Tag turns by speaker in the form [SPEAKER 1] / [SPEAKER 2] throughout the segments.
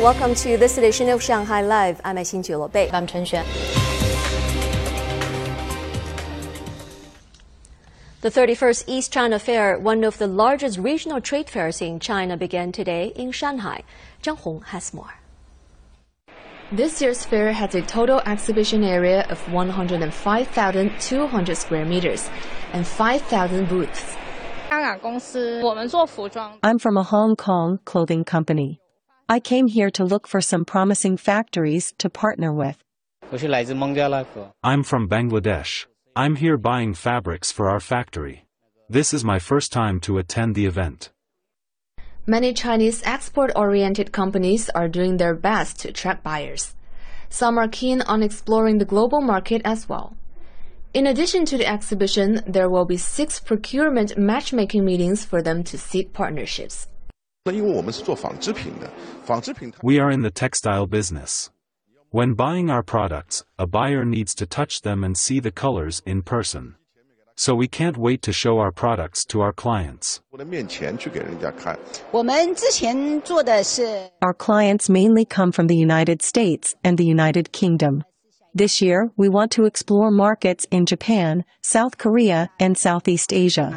[SPEAKER 1] Welcome to this edition of Shanghai Live. I'm Xin Bei.
[SPEAKER 2] I'm Chen Xuan.
[SPEAKER 1] The 31st East China Fair, one of the largest regional trade fairs in China, began today in Shanghai. Zhang Hong has more.
[SPEAKER 3] This year's fair has a total exhibition area of 105,200 square meters and 5,000 booths.
[SPEAKER 4] I'm from a Hong Kong clothing company. I came here to look for some promising factories to partner with.
[SPEAKER 5] I'm from Bangladesh. I'm here buying fabrics for our factory. This is my first time to attend the event.
[SPEAKER 3] Many Chinese export-oriented companies are doing their best to attract buyers. Some are keen on exploring the global market as well. In addition to the exhibition, there will be six procurement matchmaking meetings for them to seek partnerships.
[SPEAKER 5] We are in the textile business. When buying our products, a buyer needs to touch them and see the colors in person. So we can't wait to show our products to our clients.
[SPEAKER 4] Our clients mainly come from the United States and the United Kingdom. This year, we want to explore markets in Japan, South Korea, and Southeast Asia.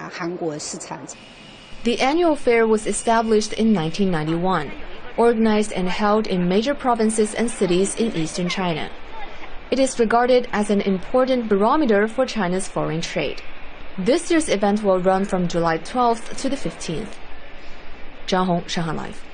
[SPEAKER 3] The annual fair was established in 1991 organized and held in major provinces and cities in eastern China. It is regarded as an important barometer for China's foreign trade. This year's event will run from July 12th to the 15th. Zhang Hong, Shanghai Live.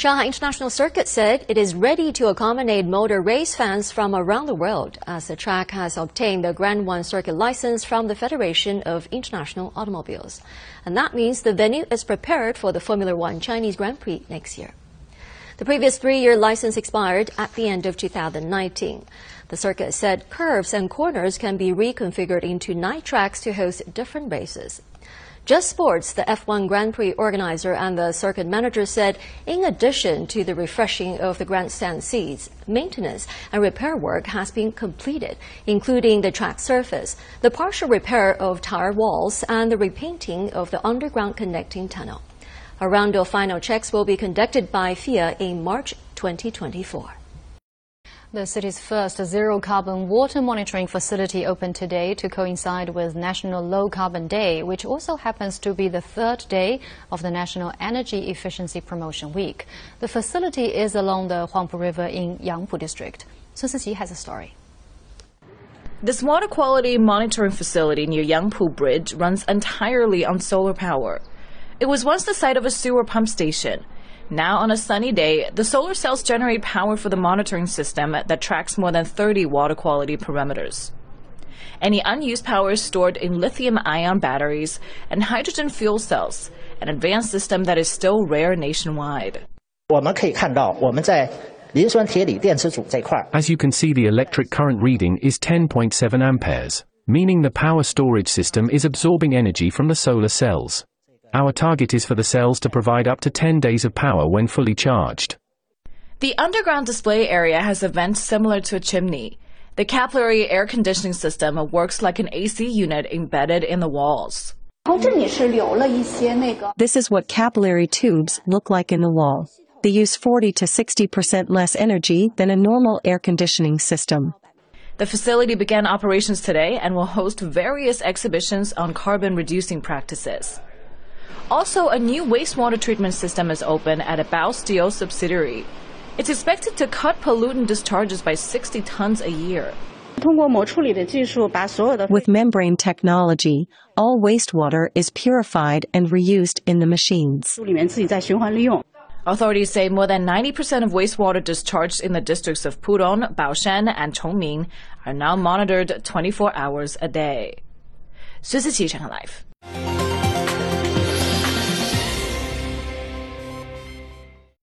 [SPEAKER 1] Shanghai International Circuit said it is ready to accommodate motor race fans from around the world as the track has obtained the Grade One circuit license from the Federation of International Automobiles. And that means the venue is prepared for the Formula One Chinese Grand Prix next year. The previous three-year license expired at the end of 2019. The circuit said curves and corners can be reconfigured into night tracks to host different races. Juss Sports, the F1 Grand Prix organizer and the circuit manager said in addition to the refreshing of the grandstand seats, maintenance and repair work has been completed, including the track surface, the partial repair of tire walls, and the repainting of the underground connecting tunnel. A round of final checks will be conducted by FIA in March 2024.
[SPEAKER 2] The city's first zero carbon water monitoring facility opened today to coincide with National Low Carbon Day, which also happens to be the third day of the National Energy Efficiency Promotion Week. The facility is along the Huangpu River in Yangpu District. Sun Siqi has a story.
[SPEAKER 6] This water quality monitoring facility near Yangpu Bridge runs entirely on solar power. It was once the site of a sewer pump station. Now, on a sunny day, the solar cells generate power for the monitoring system that tracks more than 30 water quality parameters. Any unused power is stored in lithium ion batteries and hydrogen fuel cells, an advanced system that is still rare nationwide.
[SPEAKER 7] As
[SPEAKER 8] you can see, the electric current reading is 10.7 amperes, meaning the power storage system is absorbing energy from the solar cells. Our target is for the cells to provide up to 10 days of power when fully charged.
[SPEAKER 6] The underground display area has a vent similar to a chimney. The capillary air conditioning system works like an AC unit embedded in the walls.
[SPEAKER 4] This is what capillary tubes look like in the wall. They use 40 to 60% less energy than a normal air conditioning system.
[SPEAKER 6] The facility began operations today and will host various exhibitions on carbon reducing practices. Also, a new wastewater treatment system is open at a Baosteel subsidiary. It's expected to cut pollutant discharges by 60 tons a year.
[SPEAKER 4] With membrane technology, all wastewater is purified and reused in the machines.
[SPEAKER 6] Authorities say more than 90% of wastewater discharged in the districts of Pudong, Baoshan, and Chongming are now monitored 24 hours a day. Sun Siqi, China Life.